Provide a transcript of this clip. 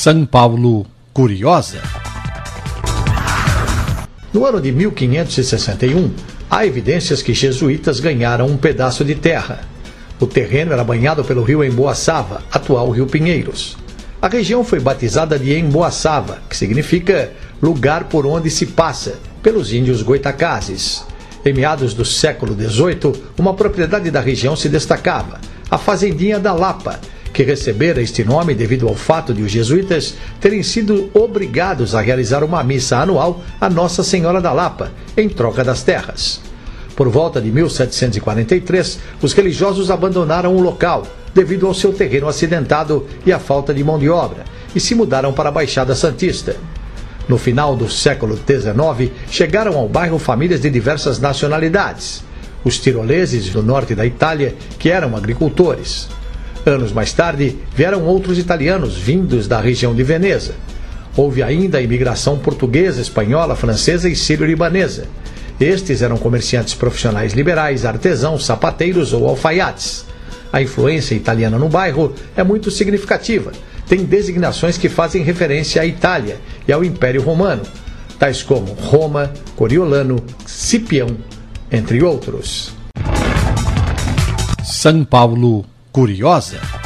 São Paulo Curiosa. No ano de 1561, há evidências que jesuítas ganharam um pedaço de terra. O terreno era banhado pelo rio Emboaçava, atual Rio Pinheiros. A região foi batizada de Emboaçava, que significa lugar por onde se passa, pelos índios goitacazes. Em meados do século XVIII, uma propriedade da região se destacava, a Fazendinha da Lapa, que recebera este nome devido ao fato de os jesuítas terem sido obrigados a realizar uma missa anual a Nossa Senhora da Lapa, em troca das terras. Por volta de 1743, os religiosos abandonaram o local devido ao seu terreno acidentado e à falta de mão de obra e se mudaram para a Baixada Santista. No final do século XIX, chegaram ao bairro famílias de diversas nacionalidades. Os tiroleses do norte da Itália, que eram agricultores. Anos mais tarde, vieram outros italianos vindos da região de Veneza. Houve ainda a imigração portuguesa, espanhola, francesa e sírio-libanesa. Estes eram comerciantes profissionais liberais, artesãos, sapateiros ou alfaiates. A influência italiana no bairro é muito significativa. Tem designações que fazem referência à Itália e ao Império Romano, tais como Roma, Coriolano, Cipião, entre outros. São Paulo Curiosa.